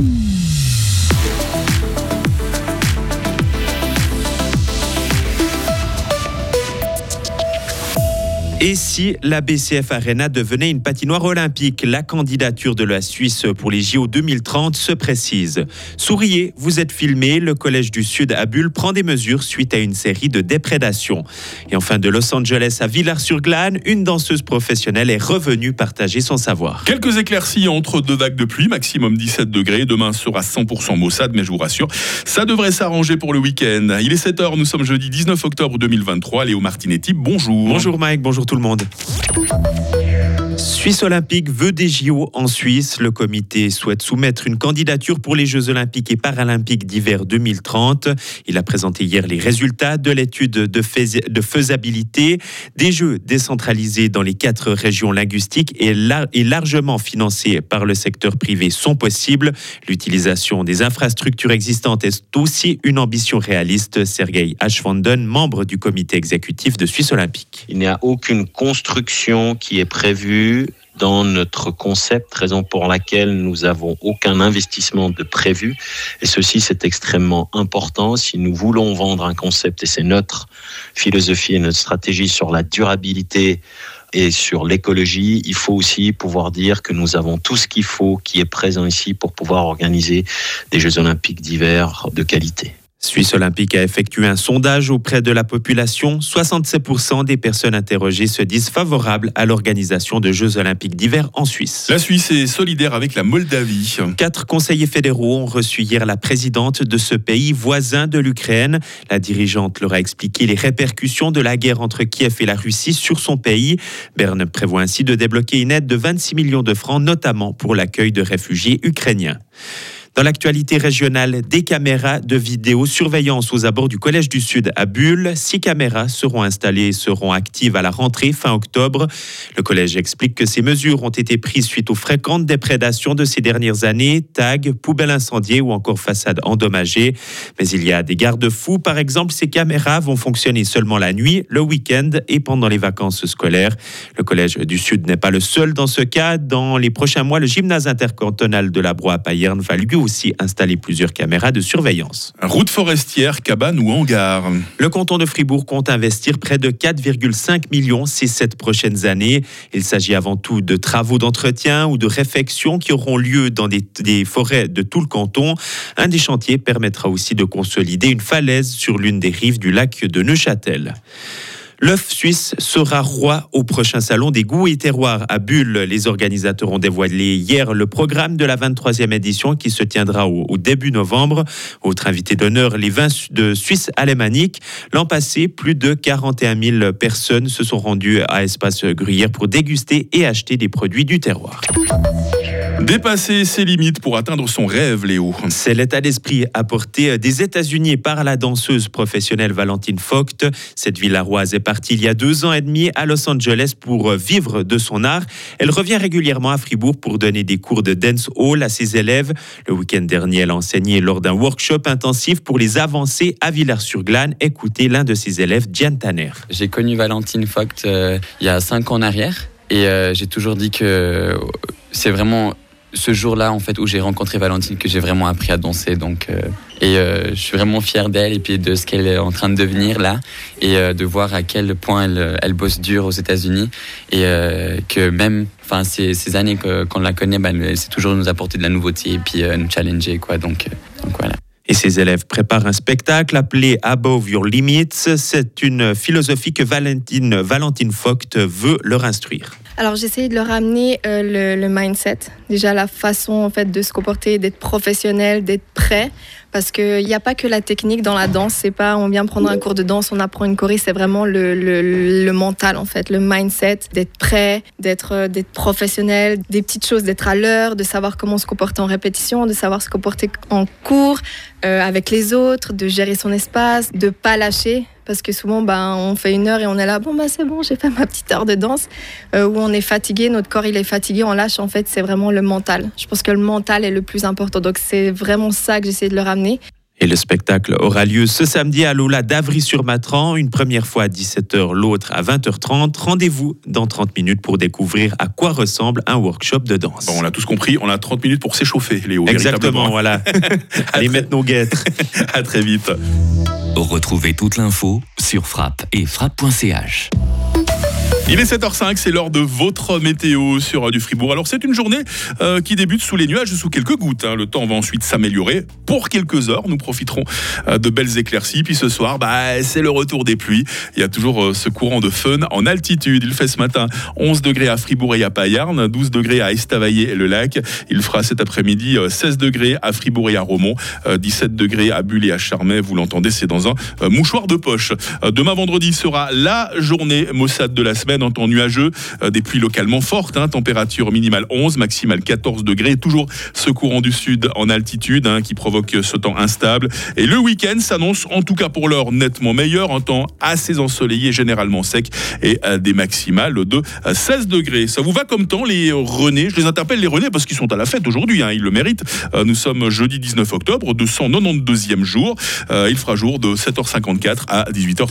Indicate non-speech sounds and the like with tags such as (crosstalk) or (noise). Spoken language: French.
Mm-hmm. Et si la BCF Arena devenait une patinoire olympique La candidature de la Suisse pour les JO 2030 se précise. Souriez, vous êtes filmé. Le Collège du Sud à Bulle prend des mesures suite à une série de déprédations. Et enfin, de Los Angeles à Villars-sur-Glane, une danseuse professionnelle est revenue partager son savoir. Quelques éclaircies entre deux vagues de pluie, maximum 17 degrés. Demain sera 100% maussade, mais je vous rassure, ça devrait s'arranger pour le week-end. Il est 7h, nous sommes jeudi 19 octobre 2023. Léo Martinetti, bonjour. Bonjour Mike, bonjour tout le monde. Suisse Olympique veut des JO en Suisse. Le comité souhaite soumettre une candidature pour les Jeux Olympiques et Paralympiques d'hiver 2030. Il a présenté hier les résultats de l'étude de, faisabilité des Jeux décentralisés dans les quatre régions linguistiques et, largement financés par le secteur privé sont possibles. L'utilisation des infrastructures existantes est aussi une ambition réaliste. Sergei Ashvanden, membre du comité exécutif de Suisse Olympique. Il n'y a aucune construction qui est prévue dans notre concept, raison pour laquelle nous avons aucun investissement de prévu. Et ceci, c'est extrêmement important. Si nous voulons vendre un concept, et c'est notre philosophie et notre stratégie sur la durabilité et sur l'écologie, il faut aussi pouvoir dire que nous avons tout ce qu'il faut qui est présent ici pour pouvoir organiser des Jeux olympiques d'hiver de qualité. Suisse Olympique a effectué un sondage auprès de la population. 67% des personnes interrogées se disent favorables à l'organisation de Jeux Olympiques d'hiver en Suisse. La Suisse est solidaire avec la Moldavie. Quatre conseillers fédéraux ont reçu hier la présidente de ce pays voisin de l'Ukraine. La dirigeante leur a expliqué les répercussions de la guerre entre Kiev et la Russie sur son pays. Berne prévoit ainsi de débloquer une aide de 26 millions de francs, notamment pour l'accueil de réfugiés ukrainiens. Dans l'actualité régionale, des caméras de vidéosurveillance aux abords du Collège du Sud à Bulle. Six caméras seront installées et seront actives à la rentrée fin octobre. Le collège explique que ces mesures ont été prises suite aux fréquentes déprédations de ces dernières années, tags, poubelles incendiées ou encore façades endommagées. Mais il y a des garde-fous. Par exemple, ces caméras vont fonctionner seulement la nuit, le week-end et pendant les vacances scolaires. Le Collège du Sud n'est pas le seul dans ce cas. Dans les prochains mois, le gymnase intercantonal de la Broye à Payerne va lui aussi installer plusieurs caméras de surveillance. Route forestière, cabane ou hangar. Le canton de Fribourg compte investir près de 4,5 millions ces sept prochaines années. Il s'agit avant tout de travaux d'entretien ou de réfection qui auront lieu dans des, des forêts de tout le canton. Un des chantiers permettra aussi de consolider une falaise sur l'une des rives du lac de Neuchâtel. L'œuf suisse sera roi au prochain salon des goûts et terroirs à Bulle. Les organisateurs ont dévoilé hier le programme de la 23e édition qui se tiendra au, début novembre. Autre invité d'honneur, les vins de Suisse alémanique. L'an passé, plus de 41 000 personnes se sont rendues à Espace Gruyère pour déguster et acheter des produits du terroir. Dépasser ses limites pour atteindre son rêve, Léo. C'est l'état d'esprit apporté des États-Unis par la danseuse professionnelle Valentine Vogt. Cette villaroise est partie il y a deux ans et demi à Los Angeles pour vivre de son art. Elle revient régulièrement à Fribourg pour donner des cours de dance hall à ses élèves. Le week-end dernier, elle a enseigné lors d'un workshop intensif pour les avancées à Villars-sur-Glane. Écoutez l'un de ses élèves, Diane Tanner. J'ai connu Valentine Vogt euh, il y a cinq ans en arrière et euh, j'ai toujours dit que c'est vraiment ce jour-là, en fait, où j'ai rencontré Valentine, que j'ai vraiment appris à danser. Donc, euh, et euh, je suis vraiment fier d'elle et puis de ce qu'elle est en train de devenir là, et euh, de voir à quel point elle, elle bosse dur aux États-Unis et que même, enfin, ces, ces, années qu'on la connaît, bah, elle sait toujours nous apporter de la nouveauté et puis nous challenger, quoi. Donc, donc voilà. Et ses élèves préparent un spectacle appelé Above Your Limits. C'est une philosophie que Valentine, Valentine Vogt veut leur instruire. Alors j'essaie de leur amener euh, le, mindset, déjà la façon en fait de se comporter, d'être professionnel, d'être prêt, parce qu'il n'y a pas que la technique dans la danse. C'est pas on vient prendre un cours de danse, on apprend une choré, c'est vraiment le, mental en fait, le mindset, d'être prêt, d'être euh, d'être professionnel, des petites choses, d'être à l'heure, de savoir comment se comporter en répétition, de savoir se comporter en cours euh, avec les autres, de gérer son espace, de pas lâcher parce que souvent ben, on fait une heure et on est là bon bah c'est bon j'ai fait ma petite heure de danse euh, où on est fatigué notre corps il est fatigué on lâche en fait c'est vraiment le mental je pense que le mental est le plus important donc c'est vraiment ça que j'essaie de leur amener Et le spectacle aura lieu ce samedi à l'Ola d'Avry-sur-Matran, une première fois à 17h, l'autre à 20h30. Rendez-vous dans 30 minutes pour découvrir à quoi ressemble un workshop de danse. Bon, on a tous compris, on a 30 minutes pour s'échauffer, Léo. Exactement, voilà. (laughs) (laughs) Allez mettre nos guêtres. à très vite. Retrouvez toute l'info sur frappe et frappe.ch. Il est 7h05, c'est l'heure de votre météo sur du Fribourg. Alors c'est une journée euh, qui débute sous les nuages, sous quelques gouttes. Hein. Le temps va ensuite s'améliorer. Pour quelques heures, nous profiterons euh, de belles éclaircies. Puis ce soir, bah, c'est le retour des pluies. Il y a toujours euh, ce courant de fun en altitude. Il fait ce matin 11 degrés à Fribourg et à Payarn, 12 degrés à Estavayer et le lac. Il fera cet après-midi euh, 16 degrés à Fribourg et à Romont, euh, 17 degrés à Bulle et à Charmey. Vous l'entendez, c'est dans un mouchoir de poche. Demain vendredi sera la journée Mossad de la semaine en temps nuageux, euh, des pluies localement fortes, hein, température minimale 11, maximale 14 degrés, toujours ce courant du sud en altitude hein, qui provoque ce temps instable. Et le week-end s'annonce en tout cas pour l'heure nettement meilleur, un temps assez ensoleillé, généralement sec et euh, des maximales de euh, 16 degrés. Ça vous va comme temps les René Je les interpelle les René parce qu'ils sont à la fête aujourd'hui, hein, ils le méritent. Euh, nous sommes jeudi 19 octobre, 292e jour. Euh, il fera jour de 7h54 à 18h.